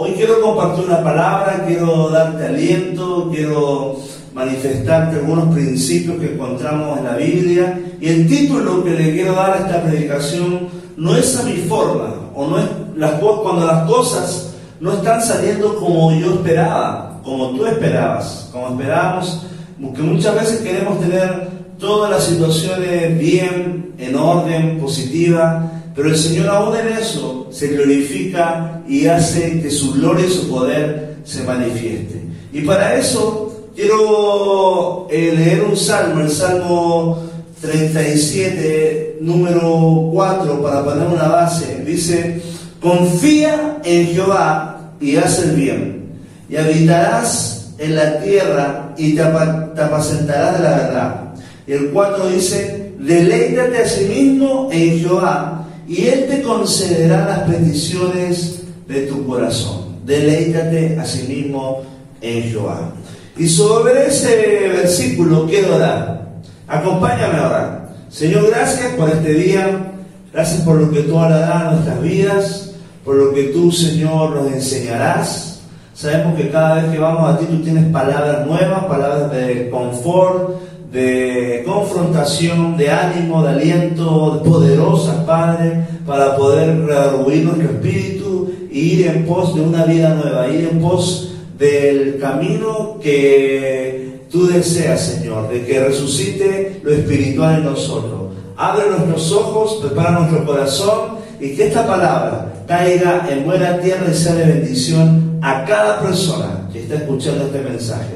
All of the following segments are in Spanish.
Hoy quiero compartir una palabra, quiero darte aliento, quiero manifestarte algunos principios que encontramos en la Biblia. Y el título que le quiero dar a esta predicación no es a mi forma, o no es las, cuando las cosas no están saliendo como yo esperaba, como tú esperabas, como esperábamos, porque muchas veces queremos tener todas las situaciones bien, en orden, positiva, pero el Señor aún en eso se glorifica y hace que su gloria y su poder se manifieste. Y para eso quiero eh, leer un salmo, el Salmo 37, número 4, para poner una base. Dice, confía en Jehová y haz el bien, y habitarás en la tierra y te, apacentarás de la verdad. Y el 4 dice, deleítate a sí mismo en Jehová y Él te concederá las peticiones de tu corazón. Deleítate a sí mismo en Jehová. Y sobre ese versículo quiero orar. Acompáñame a orar. Señor, gracias por este día. Gracias por lo que tú harás en nuestras vidas. Por lo que tú, Señor, nos enseñarás. Sabemos que cada vez que vamos a ti tú tienes palabras nuevas, palabras de confort, de confrontación, de ánimo, de aliento, de poderosas, Padre, para poder redarguir nuestro espíritu e ir en pos de una vida nueva, ir en pos del camino que tú deseas, Señor, de que resucite lo espiritual en nosotros. Abre nuestros ojos, prepara nuestro corazón y que esta palabra caiga en buena tierra y sea de bendición a cada persona que está escuchando este mensaje.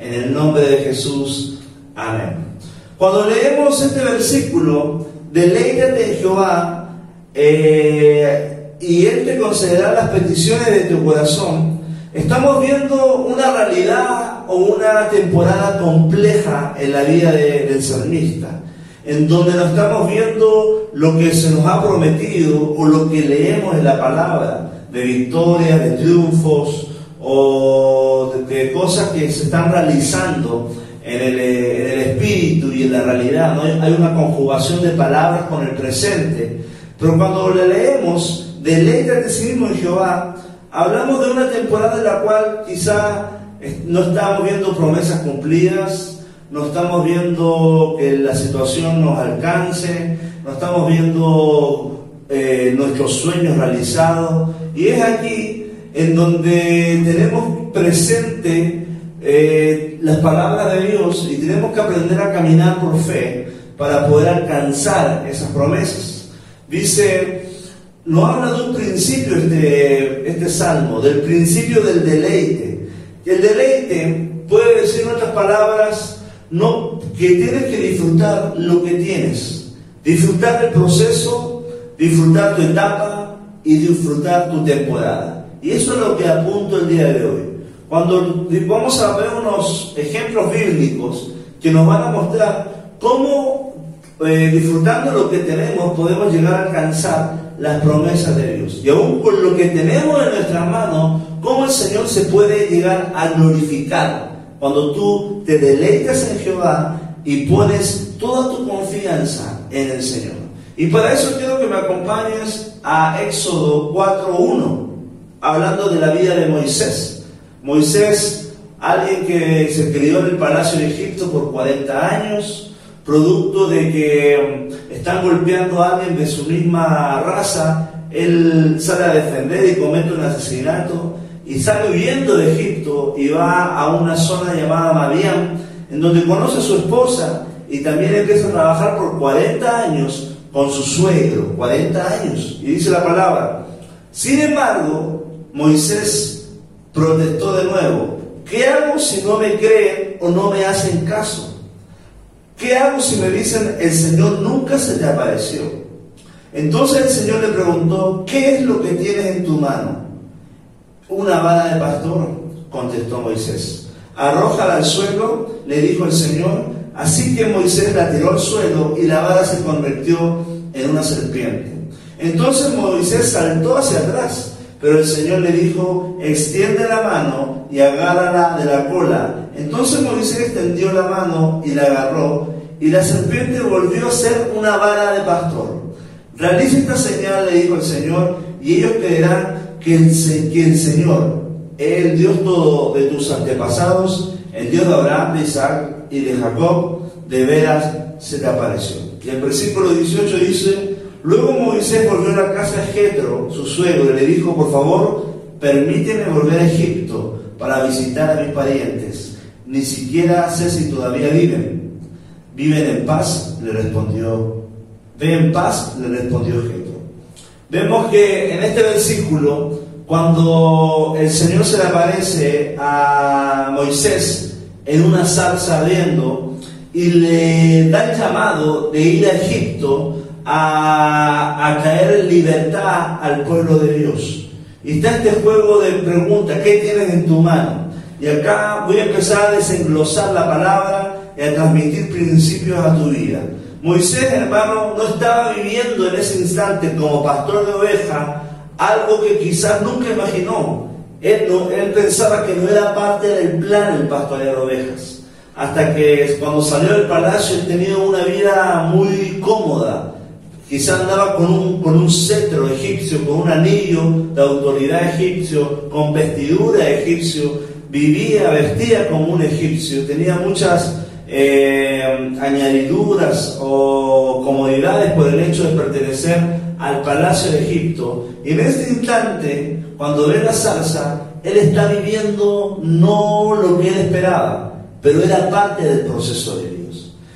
En el nombre de Jesús. Amén. Cuando leemos este versículo, deleítate de Jehová eh, y Él te concederá las peticiones de tu corazón, estamos viendo una realidad o una temporada compleja en la vida del salmista, en donde no estamos viendo lo que se nos ha prometido o lo que leemos en la palabra, de victorias, de triunfos o de cosas que se están realizando en el, espíritu y en la realidad. ¿no? Hay una conjugación de palabras con el presente. Pero cuando le leemos, deleítate sí mismo en Jehová, hablamos de una temporada en la cual quizá no estamos viendo promesas cumplidas, no estamos viendo que la situación nos alcance, no estamos viendo eh, nuestros sueños realizados. Y es aquí en donde tenemos presente eh, las palabras de Dios y tenemos que aprender a caminar por fe para poder alcanzar esas promesas. Dice, no habla de un principio este, este salmo, del principio del deleite. El deleite puede decir en otras palabras no, que tienes que disfrutar lo que tienes, disfrutar del proceso, disfrutar tu etapa y disfrutar tu temporada. Y eso es lo que apunto el día de hoy. Cuando vamos a ver unos ejemplos bíblicos que nos van a mostrar cómo eh, disfrutando lo que tenemos podemos llegar a alcanzar las promesas de Dios. Y aún con lo que tenemos en nuestras manos, cómo el Señor se puede llegar a glorificar cuando tú te deleitas en Jehová y pones toda tu confianza en el Señor. Y para eso quiero que me acompañes a Éxodo 4.1, hablando de la vida de Moisés. Moisés, alguien que se crió en el palacio de Egipto por 40 años, producto de que mm, están golpeando a alguien de su misma raza, él sale a defender y comete un asesinato y sale huyendo de Egipto y va a una zona llamada Madián, en donde conoce a su esposa y también empieza a trabajar por 40 años con su suegro, 40 años. Y dice la palabra, sin embargo, Moisés protestó de nuevo. ¿Qué hago si no me creen o no me hacen caso? ¿Qué hago si me dicen el Señor nunca se te apareció? Entonces el Señor le preguntó, ¿qué es lo que tienes en tu mano? Una vara de pastor, contestó Moisés. Arrójala al suelo, le dijo el Señor. Así que Moisés la tiró al suelo y la vara se convirtió en una serpiente. Entonces Moisés saltó hacia atrás pero el Señor le dijo, extiende la mano y agárrala de la cola. Entonces Moisés extendió la mano y la agarró, y la serpiente volvió a ser una vara de pastor. Realiza esta señal, le dijo el Señor, y ellos creerán que el, Señor, el Dios todo de tus antepasados, el Dios de Abraham, de Isaac y de Jacob, de veras se te apareció. Y el versículo 18 dice, luego Moisés volvió a la casa de Jetro, su suegro, y le dijo, por favor, permíteme volver a Egipto para visitar a mis parientes. Ni siquiera sé si todavía viven. ¿Viven en paz? Le respondió. ¿Ve en paz? Le respondió Jetro. Vemos que en este versículo, cuando el Señor se le aparece a Moisés en una zarza ardiendo y le da el llamado de ir a Egipto a, a caer en libertad al pueblo de Dios. Y está este juego de preguntas, ¿qué tienes en tu mano? Y acá voy a empezar a desenglosar la palabra y a transmitir principios a tu vida. Moisés, hermano, no estaba viviendo en ese instante como pastor de oveja algo que quizás nunca imaginó. Él, no, él pensaba que no era parte del plan el pastorear ovejas. Hasta que cuando salió del palacio él tenía una vida muy cómoda. Quizás andaba con un, con un cetro egipcio, con un anillo de autoridad egipcio, con vestidura egipcio, vivía, vestía como un egipcio, tenía muchas eh, añadiduras o comodidades por el hecho de pertenecer al palacio de Egipto. Y en este instante, cuando ve la salsa, él está viviendo no lo que él esperaba, pero era parte del proceso de Dios.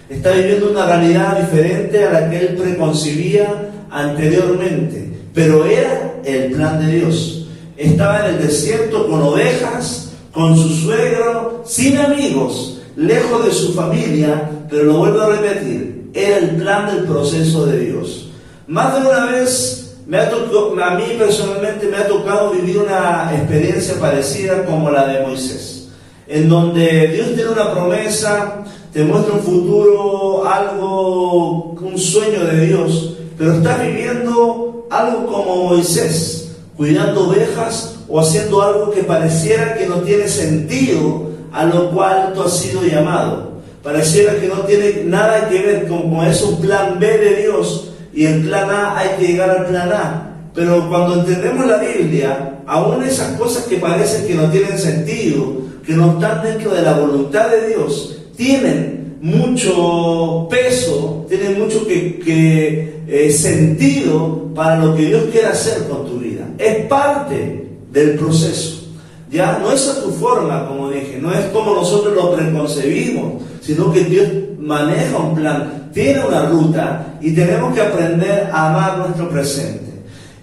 Está viviendo una realidad diferente a la que él preconcibía anteriormente, pero era el plan de Dios. Estaba en el desierto con ovejas, con su suegro, sin amigos, lejos de su familia, pero lo vuelvo a repetir, era el plan del proceso de Dios. Más de una vez me ha tocado, a mí personalmente me ha tocado vivir una experiencia parecida como la de Moisés, en donde Dios tiene una promesa, te muestra un futuro, algo, un sueño de Dios, pero estás viviendo algo como Moisés, cuidando ovejas o haciendo algo que pareciera que no tiene sentido a lo cual tú has sido llamado. Pareciera que no tiene nada que ver como es un plan B de Dios y el plan A hay que llegar al plan A. Pero cuando entendemos la Biblia, aún esas cosas que parecen que no tienen sentido, que no están dentro de la voluntad de Dios, tienen mucho peso, tienen mucho que, eh, sentido para lo que Dios quiere hacer con tu vida. Es parte del proceso. Ya no es a tu forma, como dije, no es como nosotros lo preconcebimos, sino que Dios maneja un plan, tiene una ruta y tenemos que aprender a amar nuestro presente.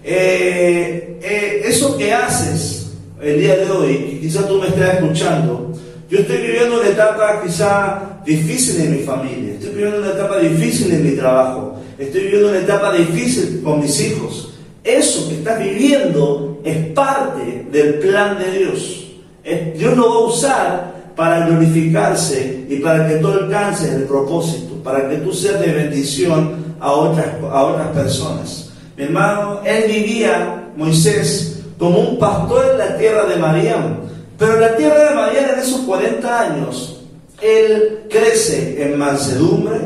Eh, eh, eso que haces el día de hoy, quizás tú me estés escuchando, yo estoy viviendo una etapa quizá difícil en mi familia, estoy viviendo una etapa difícil en mi trabajo, estoy viviendo una etapa difícil con mis hijos. Eso que estás viviendo es parte del plan de Dios. Dios lo va a usar para glorificarse y para que tú alcances el propósito, para que tú seas de bendición a otras, a otras personas. Mi hermano, él vivía, Moisés, como un pastor en la tierra de Mariam. Pero la tierra de Mariam, en esos 40 años, él crece en mansedumbre,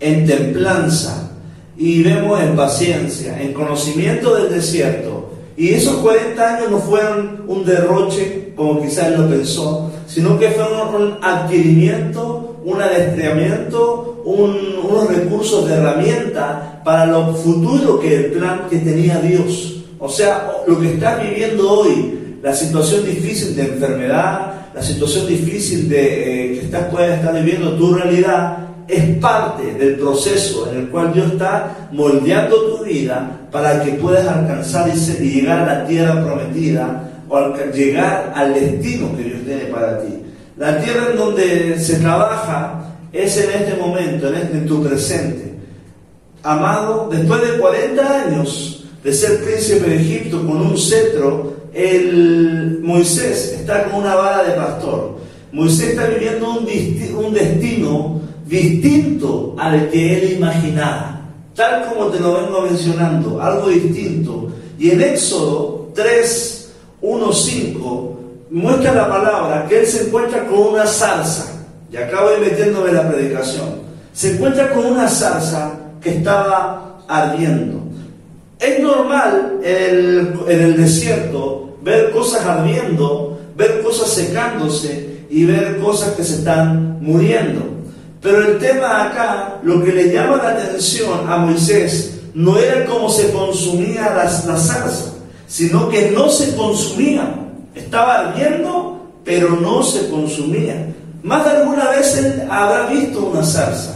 en templanza, y vemos en paciencia, en conocimiento del desierto, y esos 40 años no fueron un derroche, como quizás él lo pensó, sino que fueron un adquirimiento, un adestramiento, unos recursos de herramienta para lo futuro que el plan que tenía Dios. O sea, lo que estás viviendo hoy, la situación difícil de enfermedad, la situación difícil de, eh, que estás, puedes estar viviendo tu realidad, es parte del proceso en el cual Dios está moldeando tu vida para que puedas alcanzar y llegar a la tierra prometida o llegar al destino que Dios tiene para ti. La tierra en donde se trabaja es en este momento, en, este, en tu presente. Amado, después de 40 años de ser príncipe de Egipto con un cetro, el Moisés está con una vara de pastor. Moisés está viviendo un, un destino distinto al que él imaginaba, tal como te lo vengo mencionando, algo distinto. Y en Éxodo 3, 1, 5 muestra la palabra que él se encuentra con una zarza, y acabo de metiéndome la predicación, se encuentra con una zarza que estaba ardiendo. Es normal en el desierto ver cosas ardiendo, ver cosas secándose y ver cosas que se están muriendo. Pero el tema acá, lo que le llama la atención a Moisés, no era cómo se consumía la, la salsa, sino que no se consumía. Estaba ardiendo, pero no se consumía. Más de alguna vez él habrá visto una salsa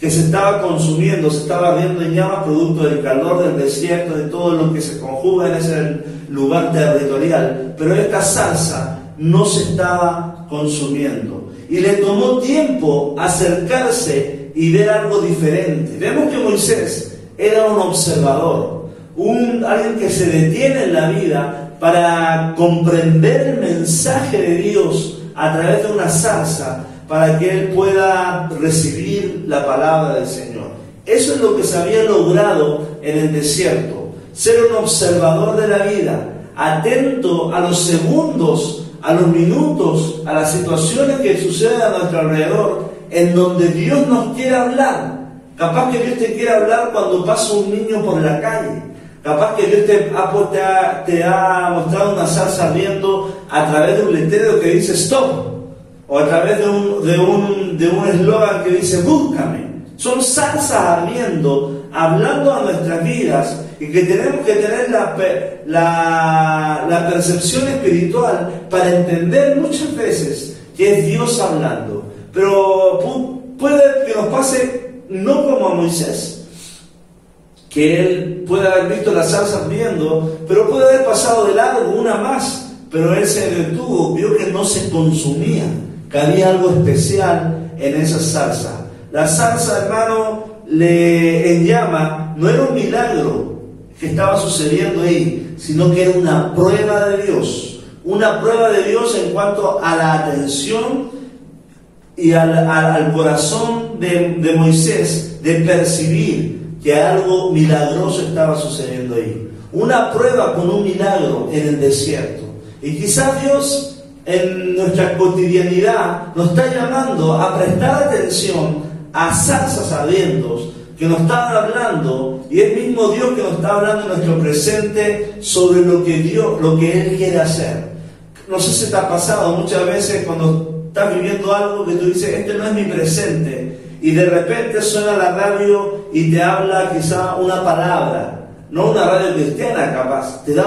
que se estaba consumiendo, se estaba ardiendo en llamas producto del calor del desierto, de todo lo que se conjuga en ese lugar territorial. Pero esta salsa no se estaba consumiendo. Y le tomó tiempo acercarse y ver algo diferente. Vemos que Moisés era un observador, alguien que se detiene en la vida para comprender el mensaje de Dios a través de una salsa para que él pueda recibir la palabra del Señor. Eso es lo que se había logrado en el desierto, ser un observador de la vida, atento a los segundos, a los minutos, a las situaciones que suceden a nuestro alrededor, en donde Dios nos quiere hablar. Capaz que Dios te quiere hablar cuando pasa un niño por la calle. Capaz que Dios te ha, te ha, mostrado una salsa ardiendo a través de un letrero que dice stop o a través de un de un de un eslogan que dice búscame. Son salsas ardiendo, hablando a nuestras vidas y que tenemos que tener la, la, percepción espiritual para entender muchas veces que es Dios hablando. Pero puede que nos pase no como a Moisés, que él puede haber visto las salsas viendo, pero puede haber pasado de largo una más, pero él se detuvo, vio que no se consumía que había algo especial en esa salsa. La salsa, hermano, le en llama no era un milagro que estaba sucediendo ahí, sino que era una prueba de Dios. Una prueba de Dios en cuanto a la atención y al, corazón de, de Moisés de percibir que algo milagroso estaba sucediendo ahí. Una prueba con un milagro en el desierto. Y quizás Dios en nuestra cotidianidad nos está llamando a prestar atención a salsas que nos están hablando y es mismo Dios que nos está hablando en nuestro presente sobre lo que Dios, lo que Él quiere hacer. No sé si te ha pasado muchas veces cuando estás viviendo algo que tú dices, este no es mi presente, y de repente suena la radio y te habla quizá una palabra, no una radio cristiana capaz, te da,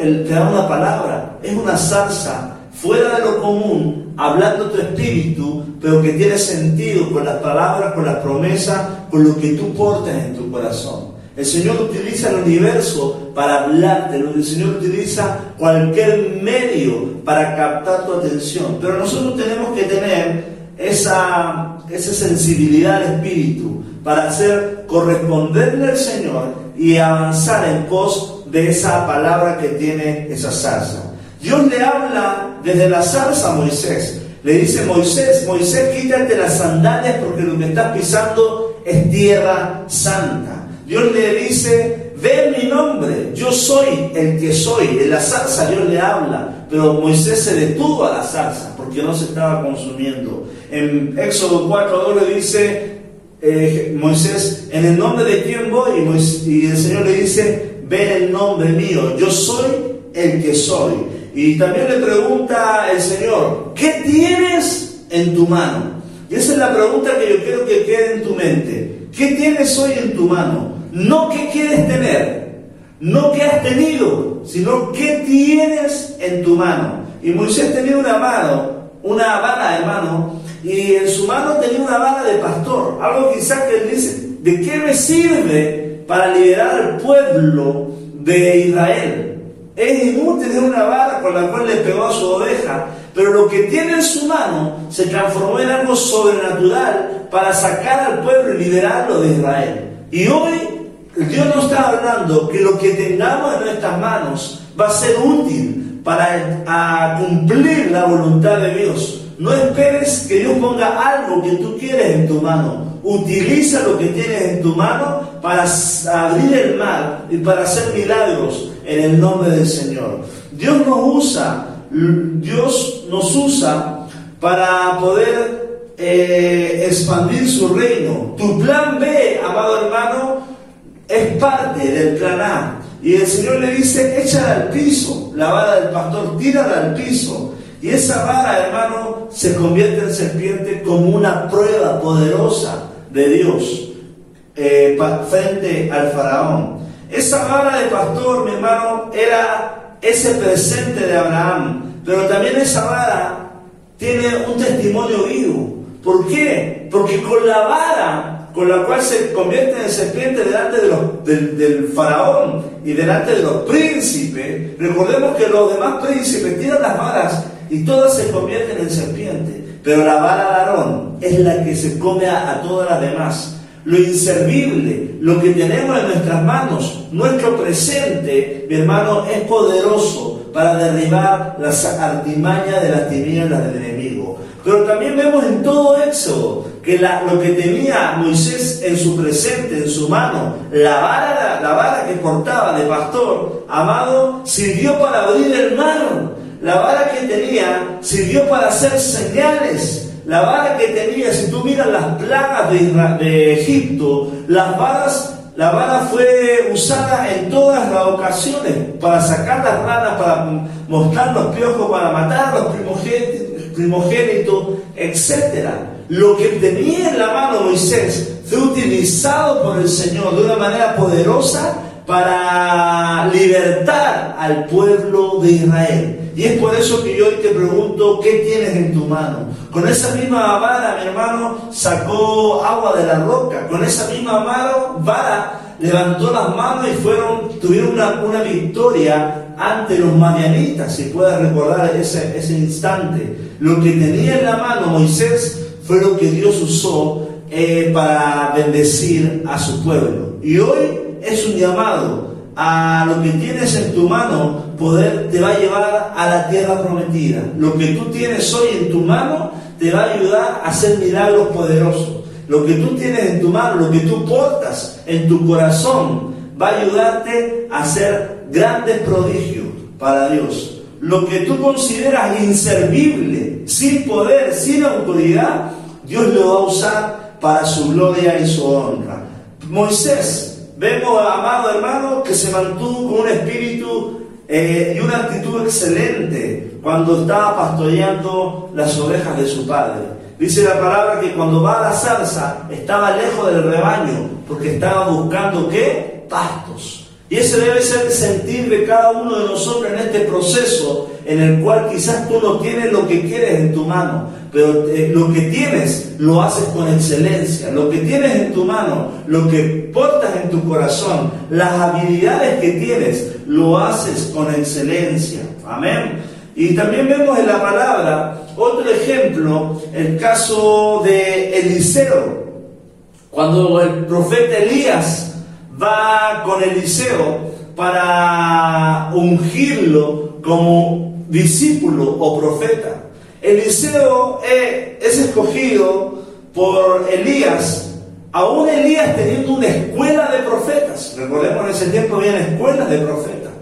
te da una palabra, es una salsa fuera de lo común, hablando tu espíritu, pero que tiene sentido con las palabras, con las promesas, con lo que tú portas en tu corazón. El Señor utiliza el universo para hablarte, el Señor utiliza cualquier medio para captar tu atención, pero nosotros tenemos que tener esa, esa sensibilidad al espíritu para hacer corresponderle al Señor y avanzar en pos de esa palabra que tiene esa salsa. Dios le habla desde la salsa a Moisés. Le dice, Moisés, Moisés, quítate las sandalias porque lo que estás pisando es tierra santa. Dios le dice, ve mi nombre, yo soy el que soy. En la salsa Dios le habla, pero Moisés se detuvo a la salsa porque no se estaba consumiendo. En Éxodo 4.2 le dice eh, Moisés, ¿en el nombre de quién voy? Y, el Señor le dice, ve el nombre mío, yo soy el que soy. Y también le pregunta el Señor, ¿qué tienes en tu mano? Y esa es la pregunta que yo quiero que quede en tu mente. ¿Qué tienes hoy en tu mano? No qué quieres tener, no qué has tenido, sino qué tienes en tu mano. Y Moisés tenía una mano, una vara, hermano, y en su mano tenía una vara de pastor. Algo quizás que él dice, ¿de qué me sirve para liberar al pueblo de Israel? Es inútil tener una vara con la cual le pegó a su oveja, pero lo que tiene en su mano se transformó en algo sobrenatural para sacar al pueblo y liberarlo de Israel. Y hoy Dios nos está hablando que lo que tengamos en nuestras manos va a ser útil para cumplir la voluntad de Dios. No esperes que Dios ponga algo que tú quieres en tu mano. Utiliza lo que tienes en tu mano para abrir el mar y para hacer milagros en el nombre del Señor. Dios nos usa, Dios nos usa para poder eh, expandir su reino. Tu plan B, amado hermano, es parte del plan A. Y el Señor le dice, échala al piso, la vara del pastor, tírala al piso. Y esa vara, hermano, se convierte en serpiente como una prueba poderosa de Dios eh, frente al faraón. Esa vara de pastor, mi hermano, era ese presente de Abraham. Pero también esa vara tiene un testimonio vivo. ¿Por qué? Porque con la vara con la cual se convierte en serpiente delante del, faraón y delante de los príncipes, recordemos que los demás príncipes tiran las varas y todas se convierten en serpiente. Pero la vara de Aarón es la que se come a todas las demás lo inservible, lo que tenemos en nuestras manos, nuestro presente, mi hermano, es poderoso para derribar las artimañas de las tinieblas del enemigo. Pero también vemos en todo Éxodo que lo que tenía Moisés en su presente, en su mano, la vara, la vara que portaba de pastor, amado, sirvió para abrir el mar. La vara que tenía sirvió para hacer señales la vara que tenía, si tú miras las plagas de, Egipto, las varas, la vara fue usada en todas las ocasiones para sacar las ranas, para mostrar los piojos, para matar los primogénitos etc. Lo que tenía en la mano Moisés fue utilizado por el Señor de una manera poderosa para libertar al pueblo de Israel. Y es por eso que yo hoy te pregunto, ¿qué tienes en tu mano? Con esa misma vara, mi hermano, sacó agua de la roca. Con esa misma vara, levantó las manos y fueron, tuvieron una, victoria ante los madianitas, si puedes recordar ese, ese instante. Lo que tenía en la mano Moisés fue lo que Dios usó eh, para bendecir a su pueblo. Y hoy es un llamado a lo que tienes en tu mano, poder te va a llevar a la tierra prometida. Lo que tú tienes hoy en tu mano te va a ayudar a hacer milagros poderosos. Lo que tú tienes en tu mano, lo que tú portas en tu corazón, va a ayudarte a hacer grandes prodigios para Dios. Lo que tú consideras inservible, sin poder, sin autoridad, Dios lo va a usar para su gloria y su honra. Moisés Vemos, amado hermano, que se mantuvo con un espíritu eh, y una actitud excelente cuando estaba pastoreando las ovejas de su padre. Dice la palabra que cuando va a la zarza estaba lejos del rebaño porque estaba buscando qué? Pastos. Y ese debe ser el sentir de cada uno de nosotros en este proceso en el cual quizás tú no tienes lo que quieres en tu mano, pero eh, lo que tienes lo haces con excelencia. Lo que tienes en tu mano, lo que portas en tu corazón, las habilidades que tienes, lo haces con excelencia. Amén. Y también vemos en la palabra otro ejemplo, el caso de Eliseo, cuando el profeta Elías va con Eliseo para ungirlo como discípulo o profeta. Eliseo es escogido por Elías, aún Elías teniendo una escuela de profetas. Recordemos en ese tiempo había escuelas de profetas.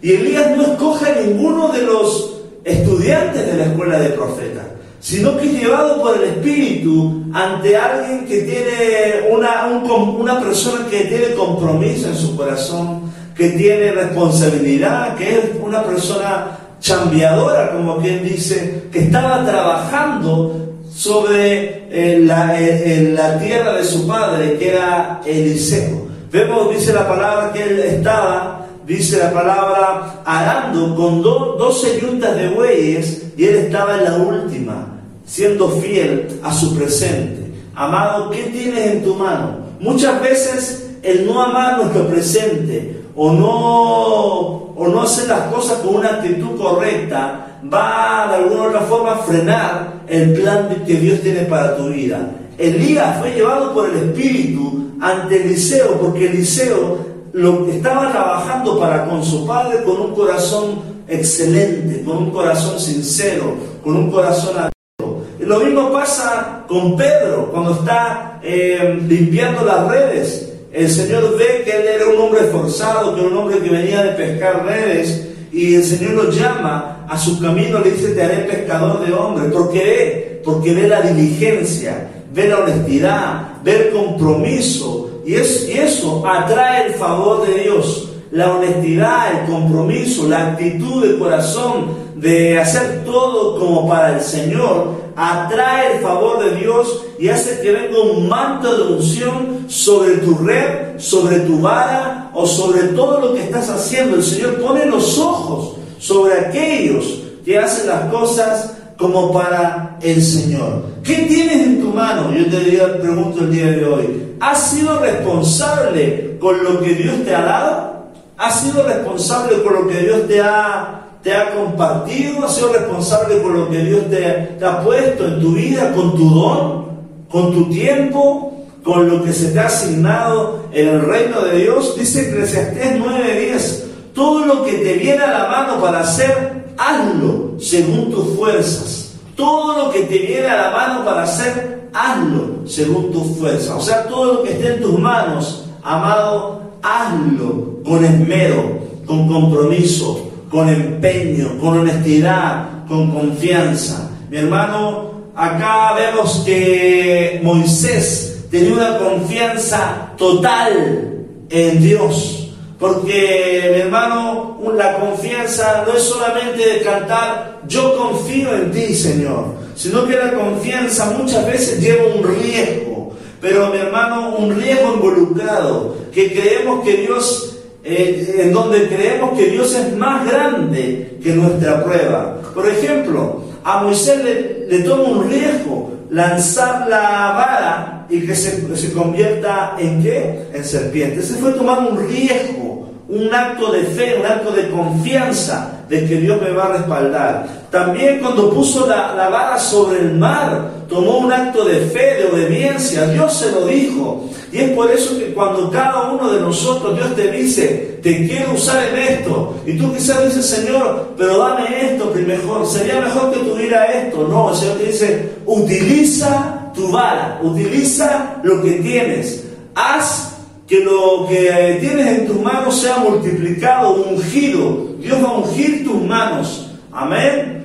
Y Elías no escoge a ninguno de los estudiantes de la escuela de profetas, sino que es llevado por el Espíritu ante alguien que tiene una, una persona que tiene compromiso en su corazón, que tiene responsabilidad, que es una persona chambeadora, como quien dice, que estaba trabajando sobre eh, la, eh, la, tierra de su padre, que era Eliseo. Vemos, dice la palabra, que él estaba, dice la palabra, arando con doce yuntas de bueyes y él estaba en la última, siendo fiel a su presente. Amado, ¿qué tienes en tu mano? Muchas veces el no amar nuestro presente o no o no hacer las cosas con una actitud correcta, va de alguna otra forma a frenar el plan que Dios tiene para tu vida. Elías fue llevado por el Espíritu ante Eliseo, porque Eliseo lo estaba trabajando para con su padre con un corazón excelente, con un corazón sincero, con un corazón abierto. lo mismo pasa con Pedro cuando está eh, limpiando las redes el Señor ve que él era un hombre esforzado, que era un hombre que venía de pescar redes, y el Señor lo llama a su camino, le dice, te haré pescador de hombres. ¿Por qué? Porque ve la diligencia, ve la honestidad, ve el compromiso, y, es, eso atrae el favor de Dios. la honestidad, el compromiso, la actitud de corazón de hacer todo como para el Señor, atrae el favor de Dios y hace que venga un manto de unción sobre tu red, sobre tu vara o sobre todo lo que estás haciendo. El Señor pone los ojos sobre aquellos que hacen las cosas como para el Señor. ¿Qué tienes en tu mano? Yo te pregunto el día de hoy. ¿Has sido responsable con lo que Dios te ha dado? ¿Has sido responsable con lo que Dios te ha, te ha compartido? ¿Has sido responsable con lo que Dios te, ha puesto en tu vida, con tu don, con tu tiempo? con lo que se te ha asignado en el reino de Dios, dice Eclesiastés 9:10, todo lo que te viene a la mano para hacer, hazlo según tus fuerzas. Todo lo que te viene a la mano para hacer, hazlo según tus fuerzas. O sea, todo lo que esté en tus manos, amado, hazlo con esmero, con compromiso, con empeño, con honestidad, con confianza. Mi hermano, acá vemos que Moisés tenía una confianza total en Dios. Porque, mi hermano, la confianza no es solamente de cantar, yo confío en ti, Señor, sino que la confianza muchas veces lleva un riesgo, pero, mi hermano, un riesgo involucrado, que creemos que Dios, eh, en donde creemos que Dios es más grande que nuestra prueba. Por ejemplo, a Moisés le, toma un riesgo lanzar la vara y que se, se convierta en qué? En serpiente. Se fue tomando un riesgo, un acto de fe, un acto de confianza de que Dios me va a respaldar. También cuando puso la, vara sobre el mar, tomó un acto de fe, de obediencia. Dios se lo dijo. Y es por eso que cuando cada uno de nosotros, Dios te dice, te quiero usar en esto, y tú quizás dices, Señor, pero dame esto mejor, sería mejor que tuviera esto. No, el Señor te dice, utiliza tu vara, utiliza lo que tienes. Haz que lo que tienes en tus manos sea multiplicado, ungido. Dios va a ungir tus manos. Amén.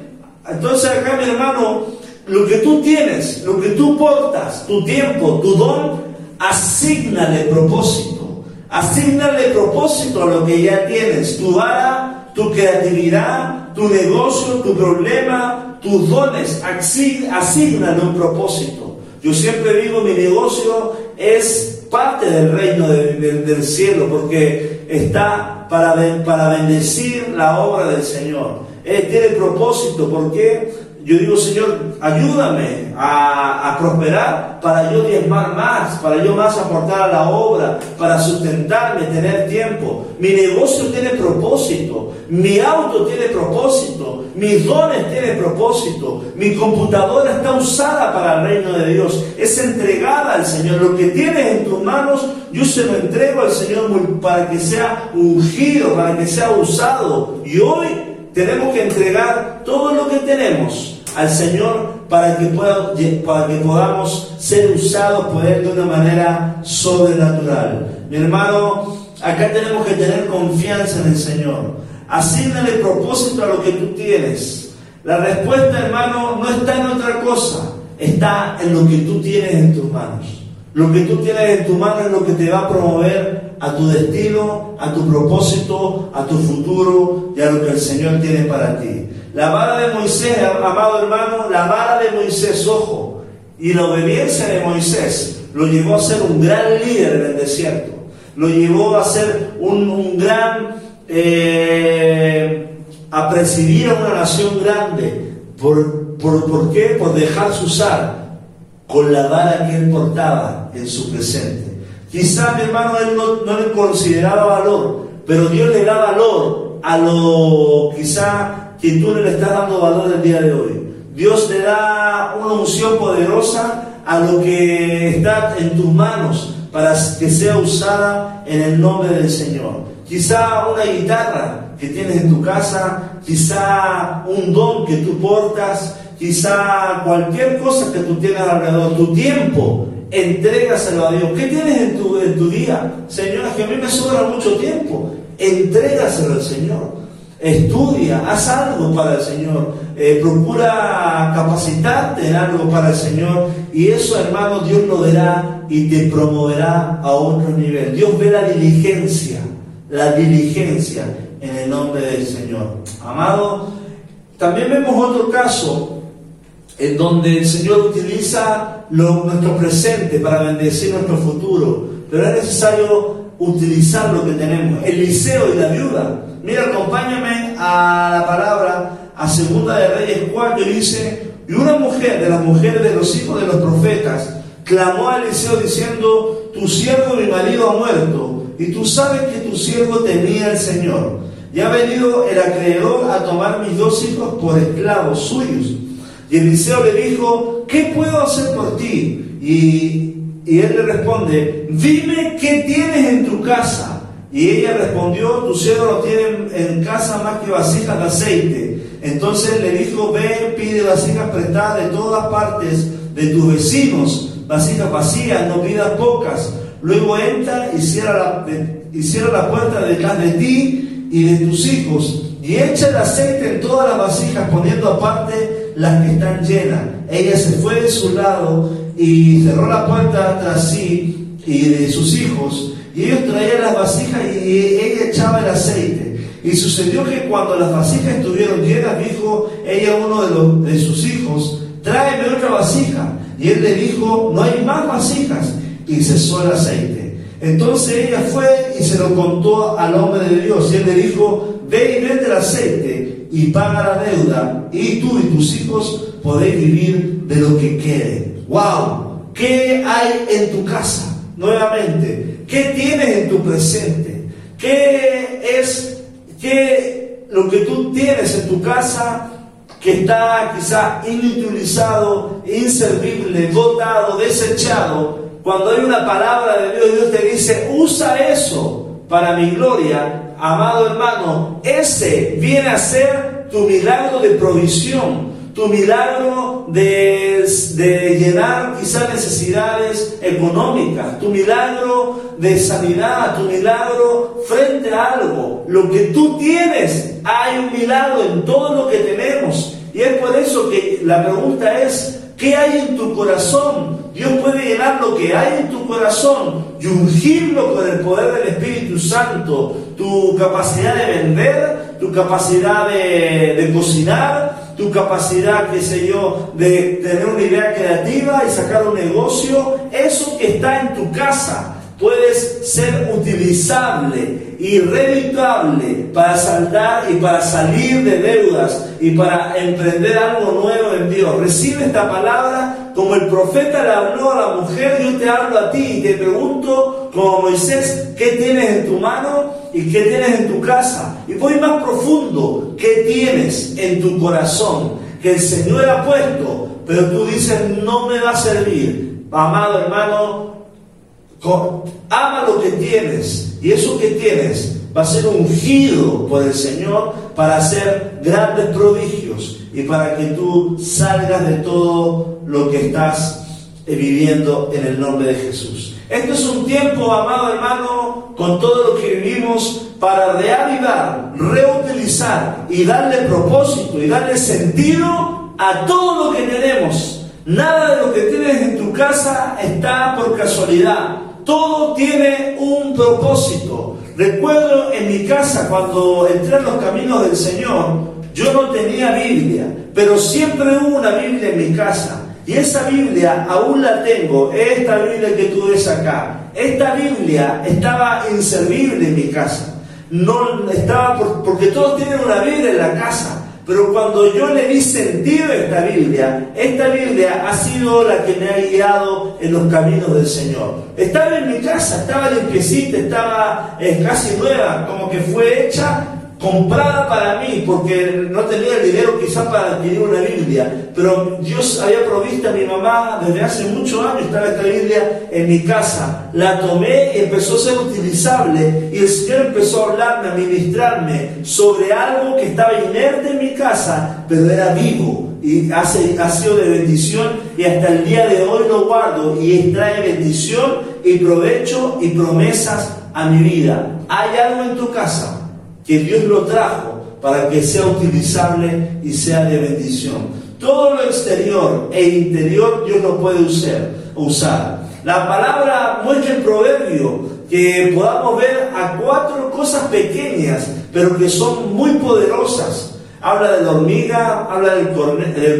Entonces acá, mi hermano, lo que tú tienes, lo que tú portas, tu tiempo, tu don, asignale propósito. Asignale propósito a lo que ya tienes. Tu vara, tu creatividad, tu negocio, tu problema, tus dones. Asignale un propósito. Yo siempre digo, mi negocio es parte del reino del cielo porque está para, para bendecir la obra del Señor. Él tiene propósito, ¿por qué? Yo digo, Señor, ayúdame a, prosperar para yo diezmar más, para yo más aportar a la obra, para sustentarme, tener tiempo. Mi negocio tiene propósito, mi auto tiene propósito, mis dones tienen propósito, mi computadora está usada para el reino de Dios, es entregada al Señor. Lo que tienes en tus manos, yo se lo entrego al Señor para que sea ungido, para que sea usado. Y hoy tenemos que entregar todo lo que tenemos al Señor para que, pueda, para que podamos ser usados por de una manera sobrenatural. Mi hermano, acá tenemos que tener confianza en el Señor. Asígnale propósito a lo que tú tienes. La respuesta, hermano, no está en otra cosa, está en lo que tú tienes en tus manos. Lo que tú tienes en tus manos es lo que te va a promover a tu destino, a tu propósito, a tu futuro y a lo que el Señor tiene para ti. La vara de Moisés, amado hermano, la vara de Moisés, ojo, y la obediencia de Moisés lo llevó a ser un gran líder en el desierto, lo llevó a ser un, gran, eh, a presidir a una nación grande. ¿Por, por, qué? Por dejarse usar con la vara que él portaba en su presente. Quizá mi hermano él no, no le consideraba valor, pero Dios le da valor a lo quizá y tú le estás dando valor el día de hoy. Dios te da una unción poderosa a lo que está en tus manos para que sea usada en el nombre del Señor. Quizá una guitarra que tienes en tu casa, quizá un don que tú portas, quizá cualquier cosa que tú tienes alrededor, tu tiempo, entrégaselo a Dios. ¿Qué tienes en tu, en tu día? Señor, es que a mí me sobra mucho tiempo. Entrégaselo al Señor estudia, haz algo para el Señor, eh, procura capacitarte en algo para el Señor y eso hermano Dios lo verá y te promoverá a otro nivel. Dios ve la diligencia, la diligencia en el nombre del Señor. Amado, también vemos otro caso en donde el Señor utiliza nuestro presente para bendecir nuestro futuro, pero es necesario utilizar lo que tenemos. Eliseo y la viuda. Mira, acompáñame a la palabra, a Segunda de Reyes 4, y dice, y una mujer de las mujeres de los hijos de los profetas clamó a Eliseo diciendo, tu siervo mi marido ha muerto, y tú sabes que tu siervo temía al Señor. Y ha venido el acreedor a tomar mis dos hijos por esclavos suyos. Y Eliseo le dijo, ¿qué puedo hacer por ti? Y, él le responde, dime qué tienes en tu casa. Y ella respondió, tu siervo no tiene en casa más que vasijas de aceite. Entonces le dijo, ve, pide vasijas prestadas de todas partes de tus vecinos, vasijas vacías, no pidas pocas. Luego entra y cierra la, la puerta detrás de ti y de tus hijos. Y echa el aceite en todas las vasijas, poniendo aparte las que están llenas. Ella se fue de su lado y cerró la puerta tras sí y de sus hijos y ellos traían las vasijas y ella echaba el aceite. Y sucedió que cuando las vasijas estuvieron llenas, dijo ella a uno de, los, de sus hijos, tráeme otra vasija. Y él le dijo, no hay más vasijas. Y cesó el aceite. Entonces ella fue y se lo contó al hombre de Dios. Y él le dijo, ve y vende el aceite y paga la deuda. Y tú y tus hijos podéis vivir de lo que quede. ¡Wow! ¿Qué hay en tu casa? Nuevamente, ¿Qué tienes en tu presente? ¿Qué es qué, lo que tú tienes en tu casa que está quizá inutilizado, inservible, botado, desechado? Cuando hay una palabra de Dios, Dios te dice, usa eso para mi gloria, amado hermano, ese viene a ser tu milagro de provisión tu milagro de, llenar quizás necesidades económicas, tu milagro de sanidad, tu milagro frente a algo. Lo que tú tienes, hay un milagro en todo lo que tenemos. Y es por eso que la pregunta es, ¿qué hay en tu corazón? Dios puede llenar lo que hay en tu corazón y ungirlo con el poder del Espíritu Santo, tu capacidad de vender, tu capacidad de, de cocinar, tu capacidad, qué sé yo, de tener una idea creativa y sacar un negocio, eso que está en tu casa puedes ser utilizable y redituable para saldar y para salir de deudas y para emprender algo nuevo en Dios. Recibe esta palabra como el profeta le habló a la mujer, yo te hablo a ti y te pregunto, como Moisés, ¿qué tienes en tu mano y qué tienes en tu casa? Y voy más profundo, ¿qué tienes en tu corazón? Que el Señor ha puesto, pero tú dices, no me va a servir. Amado hermano, ama lo que tienes y eso que tienes va a ser ungido por el Señor para hacer grandes prodigios y para que tú salgas de todo lo que estás eh, viviendo en el nombre de Jesús. Esto es un tiempo, amado hermano, con todo lo que vivimos para reavivar, reutilizar y darle propósito y darle sentido a todo lo que tenemos. Nada de lo que tienes en tu casa está por casualidad. Todo tiene un propósito. Recuerdo en mi casa cuando entré en los caminos del Señor, yo no tenía Biblia, pero siempre hubo una Biblia en mi casa. Y esa Biblia aún la tengo, esta Biblia que tú ves acá. Esta Biblia estaba inservible en mi casa. No estaba porque todos tienen una Biblia en la casa. Pero cuando yo le di sentido a esta Biblia, esta Biblia ha sido la que me ha guiado en los caminos del Señor. Estaba en mi casa, estaba limpiecita, estaba eh, casi nueva, como que fue hecha comprada para mí, porque no tenía el dinero quizás para adquirir una Biblia, pero Dios había provisto a mi mamá desde hace muchos años, estaba esta Biblia en mi casa, la tomé y empezó a ser utilizable, y el Señor empezó a hablarme, a ministrarme sobre algo que estaba inerte en mi casa, pero era vivo, y hace, ha sido de bendición, y hasta el día de hoy lo guardo, y trae bendición y provecho y promesas a mi vida. ¿Hay algo en tu casa? Que Dios lo trajo para que sea utilizable y sea de bendición. Todo lo exterior e interior Dios lo puede usar. usar. La palabra muestra en proverbio que podamos ver a cuatro cosas pequeñas, pero que son muy poderosas. Habla de la hormiga, habla del,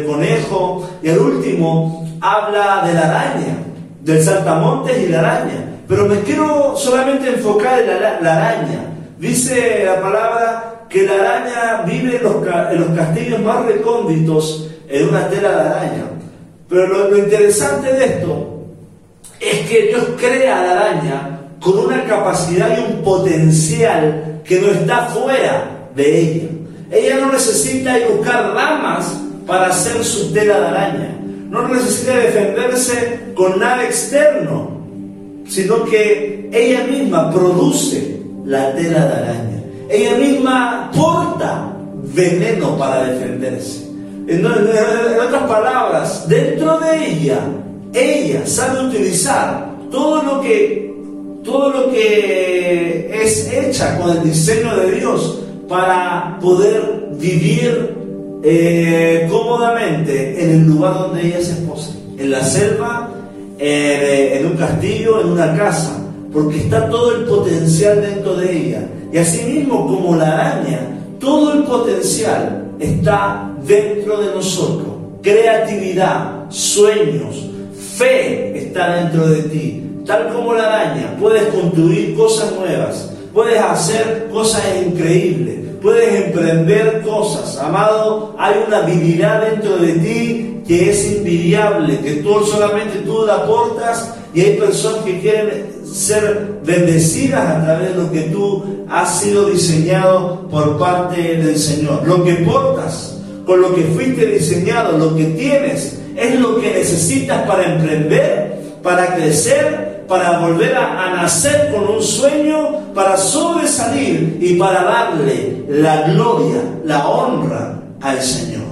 conejo y el último habla de la araña, del saltamontes y la araña. Pero me quiero solamente enfocar en la, araña. Dice la palabra que la araña vive en los, castillos más recónditos en una tela de araña. Pero lo, interesante de esto es que Dios crea a la araña con una capacidad y un potencial que no está fuera de ella. Ella no necesita buscar ramas para hacer su tela de araña. No necesita defenderse con nada externo, sino que ella misma produce la tela de araña. Ella misma porta veneno para defenderse. En, otras palabras, dentro de ella, ella sabe utilizar todo lo que, todo lo que es hecha con el diseño de Dios para poder vivir eh, cómodamente en el lugar donde ella se esposa, en la selva, en un castillo, en una casa, porque está todo el potencial dentro de ella. Y asimismo, como la araña, todo el potencial está dentro de nosotros. Creatividad, sueños, fe está dentro de ti. Tal como la araña, puedes construir cosas nuevas, puedes hacer cosas increíbles, puedes emprender cosas. Amado, hay una habilidad dentro de ti que es invidiable, que tú solamente tú la aportas y hay personas que quieren ser bendecidas a través de lo que tú has sido diseñado por parte del Señor. Lo que portas, con lo que fuiste diseñado, lo que tienes, es lo que necesitas para emprender, para crecer, para volver a, nacer con un sueño, para sobresalir y para darle la gloria, la honra al Señor.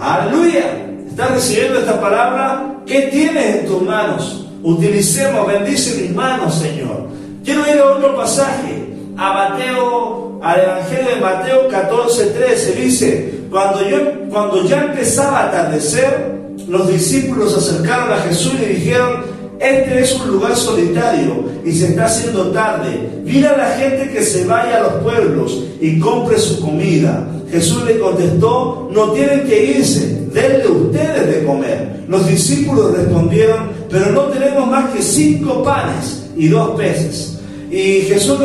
Aleluya. ¿Estás recibiendo esta palabra? ¿Qué tienes en tus manos? Utilicemos, bendice mis manos, Señor. Quiero ir a otro pasaje, a Mateo, al Evangelio de Mateo 14, 13. Dice, cuando, yo, cuando ya empezaba a atardecer, los discípulos se acercaron a Jesús y dijeron, este es un lugar solitario y se está haciendo tarde. Mira a la gente que se vaya a los pueblos y compre su comida. Jesús le contestó, no tienen que irse, denle ustedes de comer. Los discípulos respondieron, pero no tenemos más que cinco panes y dos peces. Y Jesús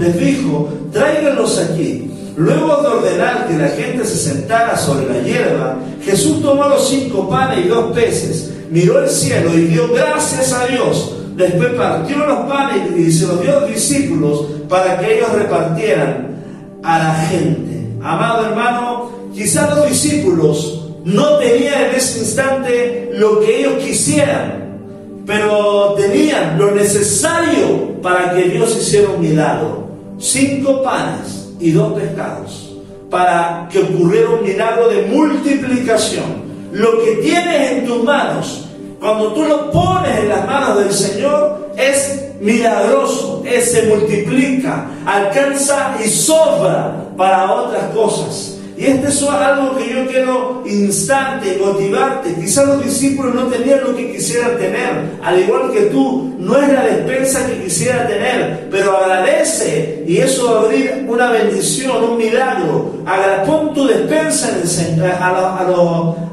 les dijo, tráiganlos aquí. Luego de ordenar que la gente se sentara sobre la hierba, Jesús tomó los cinco panes y dos peces, miró el cielo y dio gracias a Dios. Después partió los panes y se los dio a los discípulos para que ellos repartieran a la gente. Amado hermano, quizás los discípulos no tenían en ese instante lo que ellos quisieran, pero tenían lo necesario para que Dios hiciera un milagro. Cinco panes y dos pescados para que ocurriera un milagro de multiplicación. Lo que tienes en tus manos, cuando tú lo pones en las manos del Señor, es milagroso, es, se multiplica, alcanza y sobra para otras cosas. Y este es algo que yo quiero instante, motivarte. Quizás los discípulos no tenían lo que quisieran tener, al igual que tú, no es la despensa que quisiera tener, pero agradece y eso va a abrir una bendición, un milagro. Pon tu despensa en, el,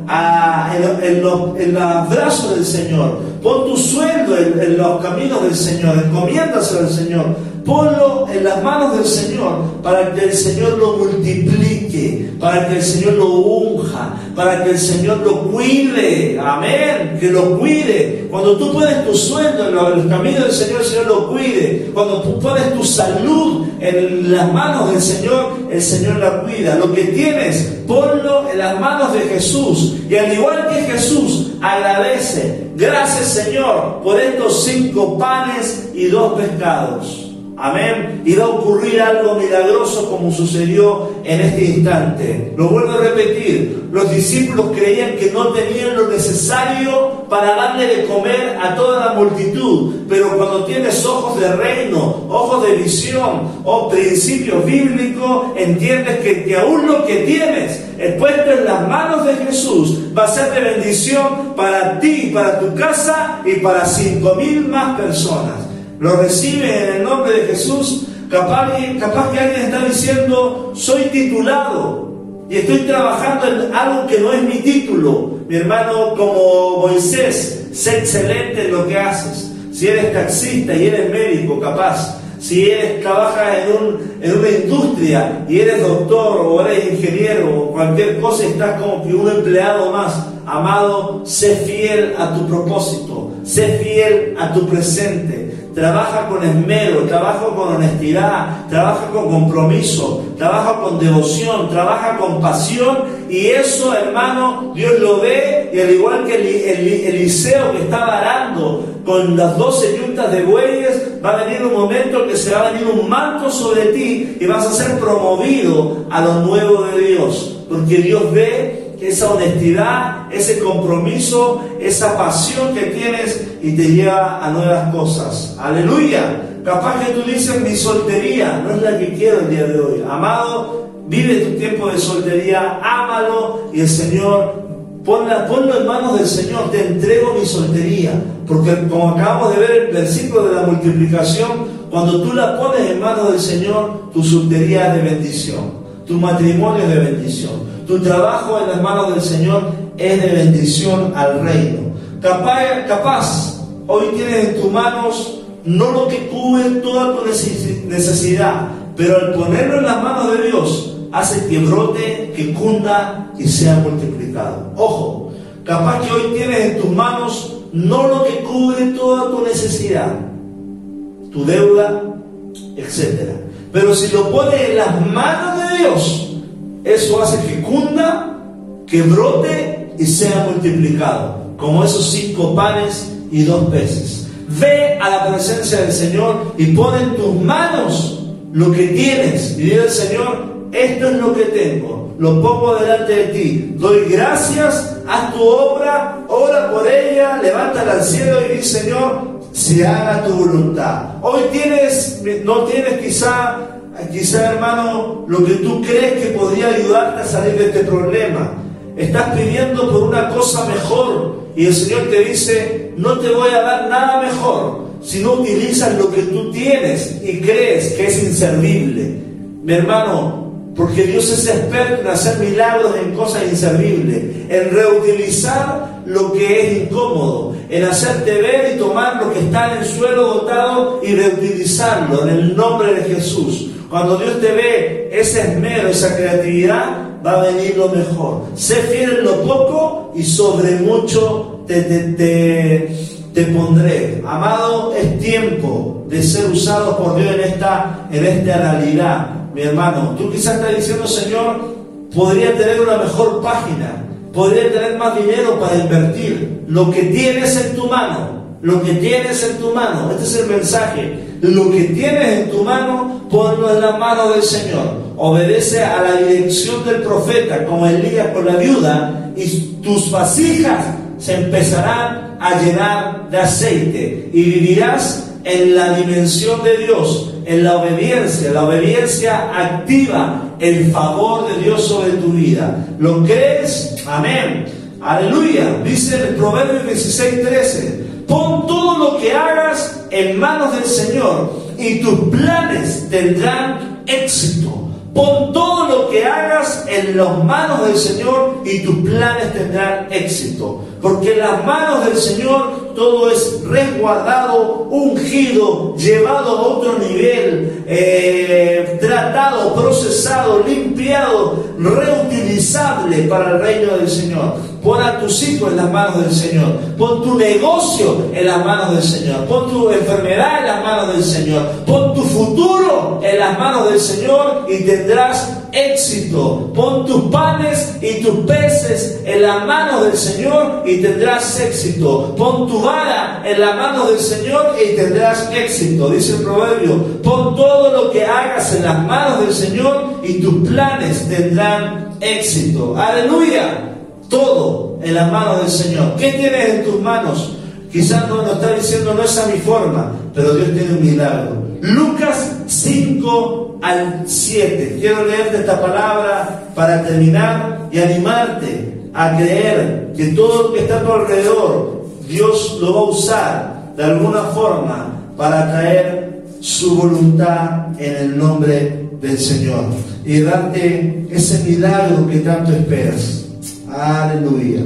a, en, los, brazos del Señor, pon tu sueldo en, en los caminos del Señor, encomiéndaselo al Señor ponlo en las manos del Señor para que el Señor lo multiplique, para que el Señor lo unja, para que el Señor lo cuide. Amén, que lo cuide. Cuando tú pones tu sueldo en los caminos del Señor, el Señor lo cuide. Cuando tú pones tu salud en las manos del Señor, el Señor la cuida. Lo que tienes, ponlo en las manos de Jesús. Y al igual que Jesús, agradece. Gracias Señor por estos cinco panes y dos pescados. Amén. Y va a ocurrir algo milagroso como sucedió en este instante. Lo vuelvo a repetir. Los discípulos creían que no tenían lo necesario para darle de comer a toda la multitud. Pero cuando tienes ojos de reino, ojos de visión o principios bíblicos, entiendes que, aún lo que tienes puesto en las manos de Jesús va a ser de bendición para ti, para tu casa y para cinco mil más personas. Lo reciben en el nombre de Jesús. Capaz, capaz que alguien está diciendo, soy titulado y estoy trabajando en algo que no es mi título. Mi hermano, como Moisés, sé excelente en lo que haces. Si eres taxista y eres médico, capaz. Si eres, trabajas en, un, en una industria y eres doctor o eres ingeniero o cualquier cosa, estás como que un empleado más. Amado, sé fiel a tu propósito, sé fiel a tu presente. Trabaja con esmero, trabaja con honestidad, trabaja con compromiso, trabaja con devoción, trabaja con pasión y eso, hermano, Dios lo ve y al igual que el, Eliseo que estaba arando con las doce yuntas de bueyes, va a venir un momento que se va a venir un manto sobre ti y vas a ser promovido a lo nuevo de Dios, porque Dios ve esa honestidad, ese compromiso, esa pasión que tienes y te lleva a nuevas cosas. Aleluya. Capaz que tú dices, mi soltería no es la que quiero el día de hoy. Amado, vive tu tiempo de soltería, ámalo y el Señor, ponla, ponlo en manos del Señor, te entrego mi soltería. Porque como acabamos de ver el versículo de la multiplicación, cuando tú la pones en manos del Señor, tu soltería es de bendición, tu matrimonio es de bendición. Tu trabajo en las manos del Señor es de bendición al reino. Capaz, capaz hoy tienes en tus manos no lo que cubre toda tu necesidad, pero al ponerlo en las manos de Dios, hace que brote, que cunda y sea multiplicado. Ojo, capaz que hoy tienes en tus manos no lo que cubre toda tu necesidad, tu deuda, etc. Pero si lo pones en las manos de Dios, eso hace que cunda, que brote y sea multiplicado, como esos cinco panes y dos peces. Ve a la presencia del Señor y pon en tus manos lo que tienes. Y dile al Señor, esto es lo que tengo, lo pongo delante de ti. Doy gracias, haz tu obra, ora por ella, levántala al cielo y di, Señor, se haga tu voluntad. Hoy tienes, no tienes quizá quizá hermano, lo que tú crees que podría ayudarte a salir de este problema. Estás pidiendo por una cosa mejor y el Señor te dice, no te voy a dar nada mejor si no utilizas lo que tú tienes y crees que es inservible. Mi hermano, porque Dios es experto en hacer milagros en cosas inservibles, en reutilizar lo que es incómodo, en hacerte ver y tomar lo que está en el suelo dotado y reutilizarlo en el nombre de Jesús. Cuando Dios te ve ese esmero, esa creatividad, va a venir lo mejor. Sé fiel en lo poco y sobre mucho te, te, pondré. Amado, es tiempo de ser usado por Dios en esta, en esta realidad. Mi hermano, tú quizás estás diciendo, Señor, podría tener una mejor página, podría tener más dinero para invertir. Lo que tienes en tu mano, lo que tienes en tu mano, este es el mensaje, lo que tienes en tu mano, ponlo en la mano del Señor. Obedece a la dirección del profeta, como Elías con la viuda, y tus vasijas se empezarán a llenar de aceite y vivirás en la dimensión de Dios, en la obediencia. La obediencia activa el favor de Dios sobre tu vida. ¿Lo crees? Amén. Aleluya. Dice el Proverbio 16, 13. Pon todo lo que hagas en manos del Señor y tus planes tendrán éxito. Pon todo lo que hagas en las manos del Señor y tus planes tendrán éxito. Porque en las manos del Señor todo es resguardado, ungido, llevado a otro nivel, eh, tratado, procesado, limpiado, reutilizable para el reino del Señor. Pon a tus hijos en las manos del Señor. Pon tu negocio en las manos del Señor. Pon tu enfermedad en las manos del Señor. Pon tu futuro en las manos del Señor y tendrás éxito. Pon tus panes y tus peces en las manos del Señor y tendrás éxito. Pon tu vara en las manos del Señor y tendrás éxito. Dice el proverbio, pon todo lo que hagas en las manos del Señor y tus planes tendrán éxito. Aleluya. Todo en las manos del Señor. ¿Qué tienes en tus manos? Quizás no lo está diciendo, no es a mi forma, pero Dios tiene un milagro. Lucas 5 al 7. Quiero leerte esta palabra para terminar y animarte a creer que todo lo que está a tu alrededor, Dios lo va a usar de alguna forma para traer su voluntad en el nombre del Señor y darte ese milagro que tanto esperas. Aleluya.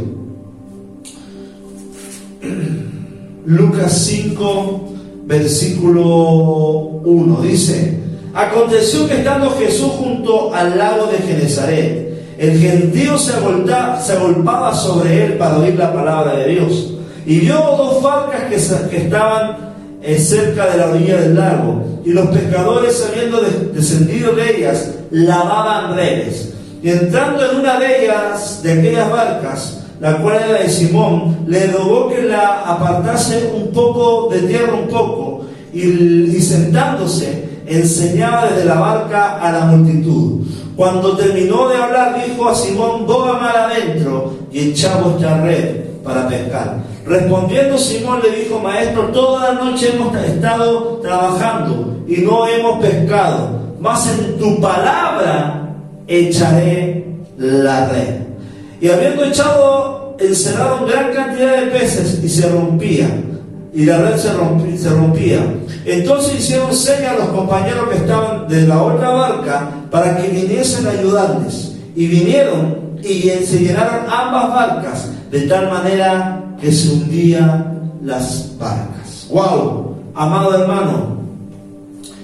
Lucas 5, versículo 1 dice, aconteció que estando Jesús junto al lago de Genezaret, el gentío se, se agolpaba sobre él para oír la palabra de Dios. Y vio dos barcas que, estaban cerca de la orilla del lago. Y los pescadores, habiendo descendido de ellas, lavaban redes. Y entrando en una de ellas, de aquellas barcas, la cual era de Simón, le rogó que la apartase un poco de tierra, un poco, y, y sentándose, enseñaba desde la barca a la multitud. Cuando terminó de hablar, dijo a Simón, boga mar adentro y echamos esta red para pescar. Respondiendo Simón le dijo, maestro, toda la noche hemos estado trabajando y no hemos pescado, mas en tu palabra echaré la red. Y habiendo echado, encerraron gran cantidad de peces y se rompía y la red se rompía, se rompía. Entonces hicieron señas a los compañeros que estaban de la otra barca para que viniesen a ayudarles. Y vinieron y se llenaron ambas barcas de tal manera que se hundían las barcas. ¡Wow! Amado hermano,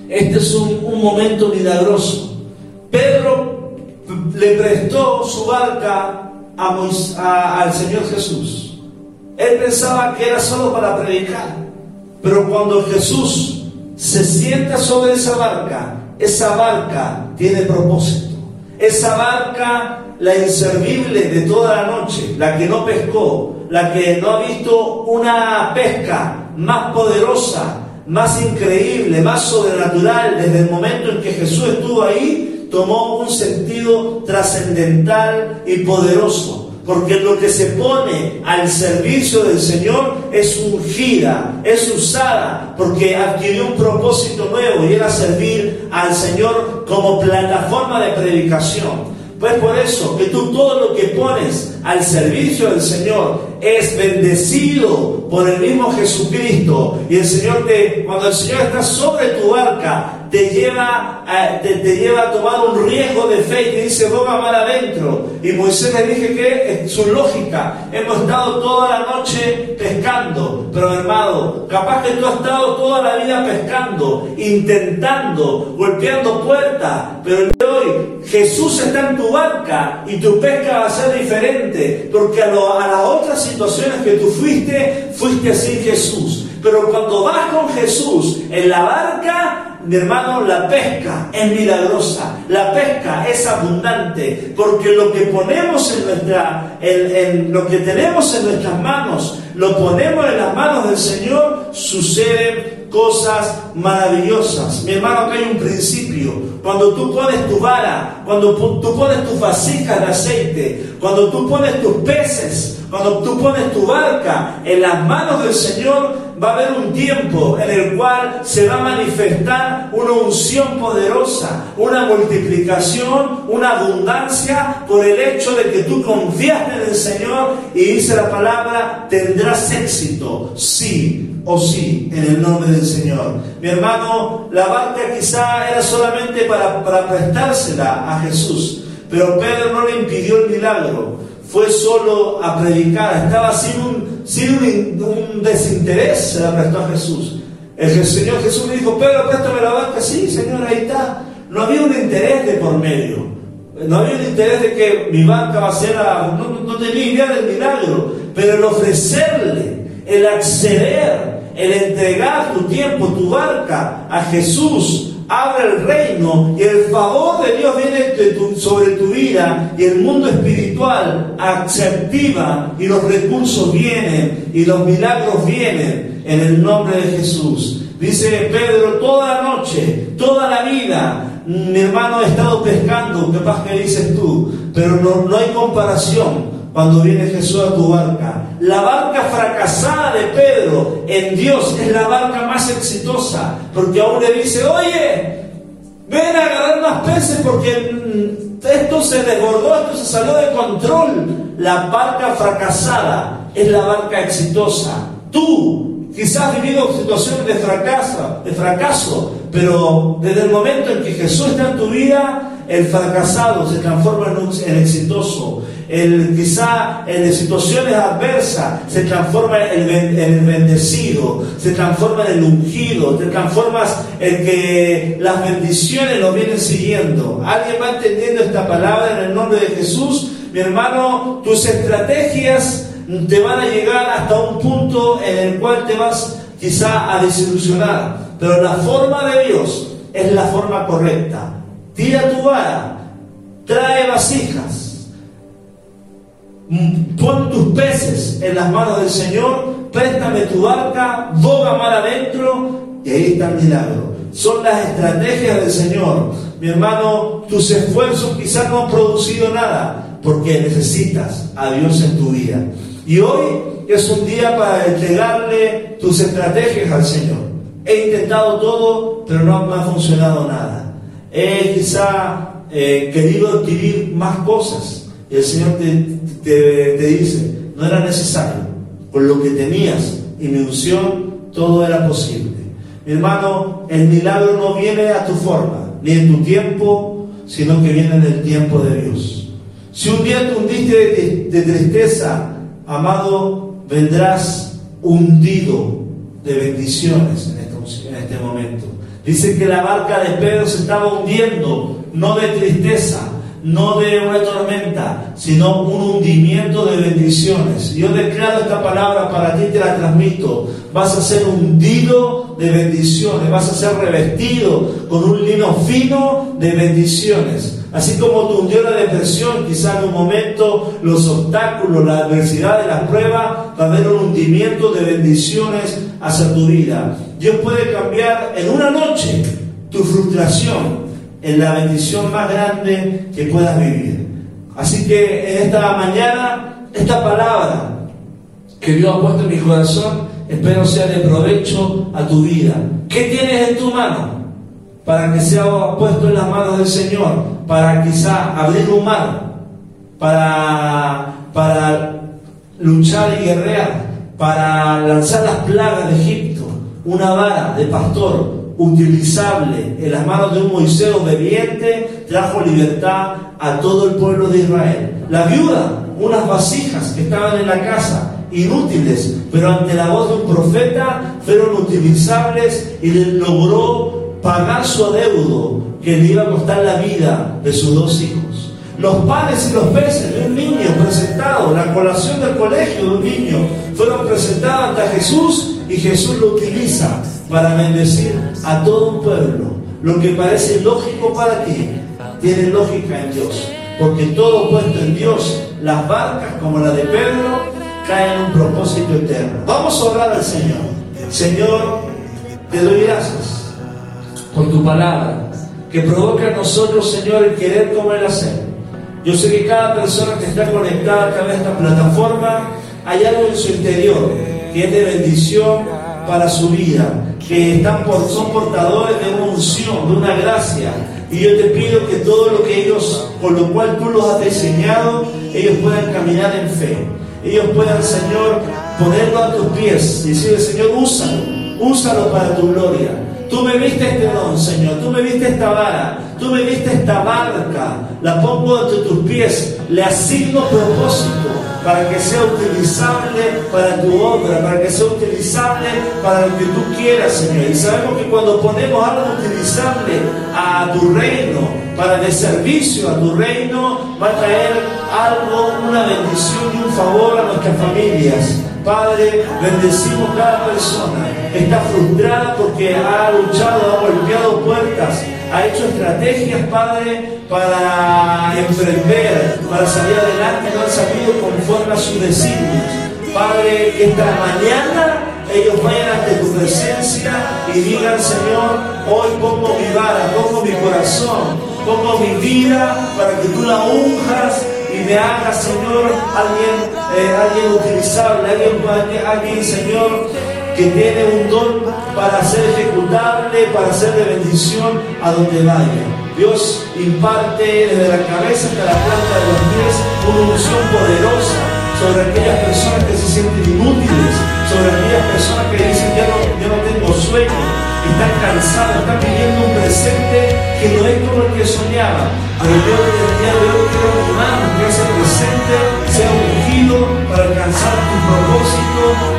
este es un, momento milagroso. Pedro le prestó su barca al Señor Jesús. Él pensaba que era solo para predicar. Pero cuando Jesús se sienta sobre esa barca, esa barca tiene propósito. Esa barca, la inservible de toda la noche, la que no pescó, la que no ha visto una pesca más poderosa, más increíble, más sobrenatural desde el momento en que Jesús estuvo ahí, tomó un sentido trascendental y poderoso porque lo que se pone al servicio del Señor es ungida, es usada, porque adquirió un propósito nuevo y era servir al Señor como plataforma de predicación. Pues por eso que tú todo lo que pones al servicio del Señor es bendecido por el mismo Jesucristo. Y el Señor te, cuando el Señor está sobre tu barca, te lleva, a, te, lleva a tomar un riesgo de fe y te dice, boga mar adentro. Y Moisés le dije que es su lógica, hemos estado toda la noche pescando, pero hermano, capaz que tú has estado toda la vida pescando, intentando, golpeando puertas, pero el de hoy Jesús está en tu barca y tu pesca va a ser diferente, porque a, las otras situaciones que tú fuiste, fuiste sin Jesús. Pero cuando vas con Jesús en la barca, mi hermano, la pesca es milagrosa, la pesca es abundante, porque lo que ponemos en nuestra, en, lo que tenemos en nuestras manos, lo ponemos en las manos del Señor, suceden cosas maravillosas. Mi hermano, que hay un principio. Cuando tú pones tu vara, cuando tú pones tus vasijas de aceite, cuando tú pones tus peces, cuando tú pones tu barca en las manos del Señor, va a haber un tiempo en el cual se va a manifestar una unción poderosa, una multiplicación, una abundancia por el hecho de que tú confiaste en el Señor y dice la palabra, tendrás éxito, sí o sí, en el nombre del Señor. Mi hermano, la barca quizá era solamente para, prestársela a Jesús, pero Pedro no le impidió el milagro fue solo a predicar, estaba sin un, sin un, desinterés, prestó a Jesús. El Señor Jesús le dijo, Pedro, préstame la barca, sí, Señor, ahí está. No había un interés de por medio, no había un interés de que mi barca va a ser, a, no, no tenía idea del milagro, pero el ofrecerle, el acceder, el entregar tu tiempo, tu barca a Jesús, abre el reino y el favor de Dios viene sobre tu vida y el mundo espiritual activa y los recursos vienen y los milagros vienen en el nombre de Jesús. Dice Pedro, toda la noche, toda la vida, mi hermano ha estado pescando, capaz que dices tú, pero no, no hay comparación cuando viene Jesús a tu barca. La barca fracasada de Pedro en Dios es la barca más exitosa, porque aún le dice, oye, ven a agarrar más peces porque esto se desbordó, esto se salió de control. La barca fracasada es la barca exitosa. Tú quizás has vivido situaciones de fracaso, de fracaso, pero desde el momento en que Jesús está en tu vida, el fracasado se transforma en, exitoso. El, quizá en situaciones adversas se transforma en el, bendecido, se transforma en el ungido, te transformas en que las bendiciones lo vienen siguiendo. ¿Alguien va entendiendo esta palabra en el nombre de Jesús? Mi hermano, tus estrategias te van a llegar hasta un punto en el cual te vas quizá a desilusionar, pero la forma de Dios es la forma correcta. Tira tu vara, trae vasijas, pon tus peces en las manos del Señor, préstame tu barca, boga mar adentro y ahí está el milagro. Son las estrategias del Señor. Mi hermano, tus esfuerzos quizás no han producido nada porque necesitas a Dios en tu vida. Y hoy es un día para entregarle tus estrategias al Señor. He intentado todo, pero no me ha funcionado nada. He quizá eh, querido adquirir más cosas. Y el Señor te, dice, no era necesario. Con lo que tenías y mi unción, todo era posible. Mi hermano, el milagro no viene a tu forma, ni en tu tiempo, sino que viene en el tiempo de Dios. Si un día te hundiste de tristeza, amado, vendrás hundido de bendiciones en este, en este momento. Dice que la barca de Pedro se estaba hundiendo, no de tristeza, no de una tormenta, sino un hundimiento de bendiciones. Yo declaro esta palabra para ti, te la transmito. Vas a ser hundido de bendiciones, vas a ser revestido con un lino fino de bendiciones. Así como tu hundió la depresión, quizá en un momento los obstáculos, la adversidad de las pruebas, va a haber un hundimiento de bendiciones hacia tu vida. Dios puede cambiar en una noche tu frustración en la bendición más grande que puedas vivir. Así que en esta mañana, esta palabra que Dios ha puesto en mi corazón, espero sea de provecho a tu vida. ¿Qué tienes en tu mano? Para que sea puesto en las manos del Señor, para quizá abrir un mar, para, para luchar y guerrear, para lanzar las plagas de Egipto, una vara de pastor, utilizable en las manos de un Moisés obediente, trajo libertad a todo el pueblo de Israel. La viuda, unas vasijas que estaban en la casa, inútiles, pero ante la voz de un profeta fueron utilizables y logró pagar su adeudo que le iba a costar la vida de sus dos hijos. Los panes y los peces de un niño presentado, la colación del colegio de un niño, fueron presentados ante Jesús y Jesús lo utiliza para bendecir a todo un pueblo. Lo que parece lógico para ti, tiene lógica en Dios. Porque todo puesto en Dios, las barcas como la de Pedro, caen en un propósito eterno. Vamos a orar al Señor. Señor, te doy gracias por tu palabra, que provoca en nosotros, Señor, el querer como el hacer. Yo sé que cada persona que está conectada a través de esta plataforma, hay algo en su interior que es de bendición para su vida que están son portadores de una unción, de una gracia. Y yo te pido que todo lo que ellos, por lo cual tú los has diseñado, ellos puedan caminar en fe. Ellos puedan, Señor, ponerlo a tus pies y decirle, Señor, úsalo, úsalo para tu gloria. Tú me viste este don, Señor, tú me viste esta vara, tú me viste esta barca, la pongo ante tus pies, le asigno propósito para que sea utilizable para tu obra, para que sea utilizable para lo que tú quieras, Señor. Y sabemos que cuando ponemos algo utilizable a tu reino, para de servicio a tu reino, va a traer algo, una bendición favor a nuestras familias. Padre, bendecimos cada persona. Está frustrada porque ha luchado, ha golpeado puertas, ha hecho estrategias, Padre, para emprender, para salir adelante, no han sabido conforme a sus designios. Padre, que esta mañana ellos vayan ante tu presencia y digan, Señor, hoy pongo mi vara, pongo mi corazón, pongo mi vida para que tú la unjas y me hagas, Señor, alguien, eh, alguien utilizable, alguien, alguien, Señor, que tiene un don para ser ejecutable, para ser de bendición a donde vaya. Dios imparte desde la cabeza hasta la planta de los pies una unción poderosa sobre aquellas personas que se sienten inútiles, sobre aquellas personas que dicen, ya no, yo no tengo sueño, están cansados, están viviendo un presente que no es como el que soñaban. Pero yo el día de hoy quiero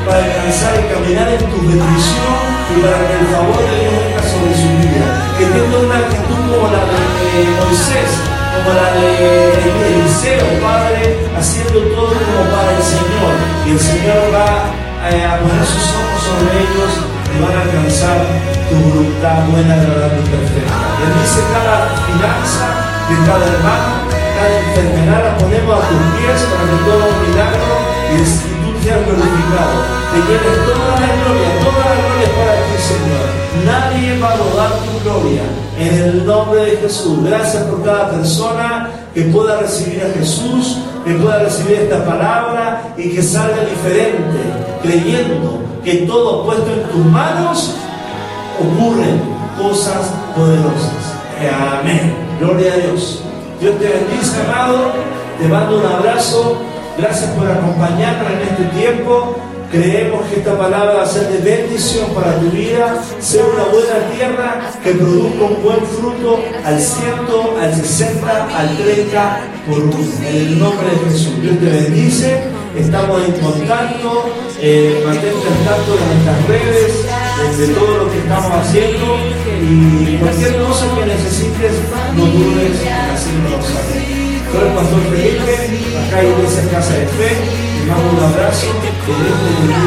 para alcanzar y caminar en tu bendición y para que el favor de Dios venga sobre su vida. Que tenga una actitud como la de Moisés, como la de Eliseo, Padre, haciendo todo como para el Señor. Y el Señor va a poner sus ojos sobre ellos y van a alcanzar tu voluntad buena, agradable y perfecta. Bendice cada finanza de cada hermano, cada enfermedad la ponemos a tus pies para que todo milagro y tú seas glorificado. Te lleves toda la gloria, toda la gloria para ti, Señor. Nadie va a robar tu gloria. En el nombre de Jesús. Gracias por cada persona que pueda recibir a Jesús, que pueda recibir esta palabra y que salga diferente, creyendo que todo puesto en tus manos ocurren cosas poderosas. Amén. Gloria a Dios. Dios te bendice, amado. Te mando un abrazo. Gracias por acompañarnos en este tiempo. Creemos que esta palabra va a ser de bendición para tu vida, sea una buena tierra que produzca un buen fruto al ciento, al 60, al 30 por. En el nombre de Jesús. Dios te bendice. Estamos en contacto. Eh, mantente al tanto de nuestras redes, de, todo lo que estamos haciendo y cualquier cosa que necesites, no dudes en hacerlo saber. Soy el pastor Felipe, acá hay Iglesia Casa de Fe, te mando un abrazo, Dios.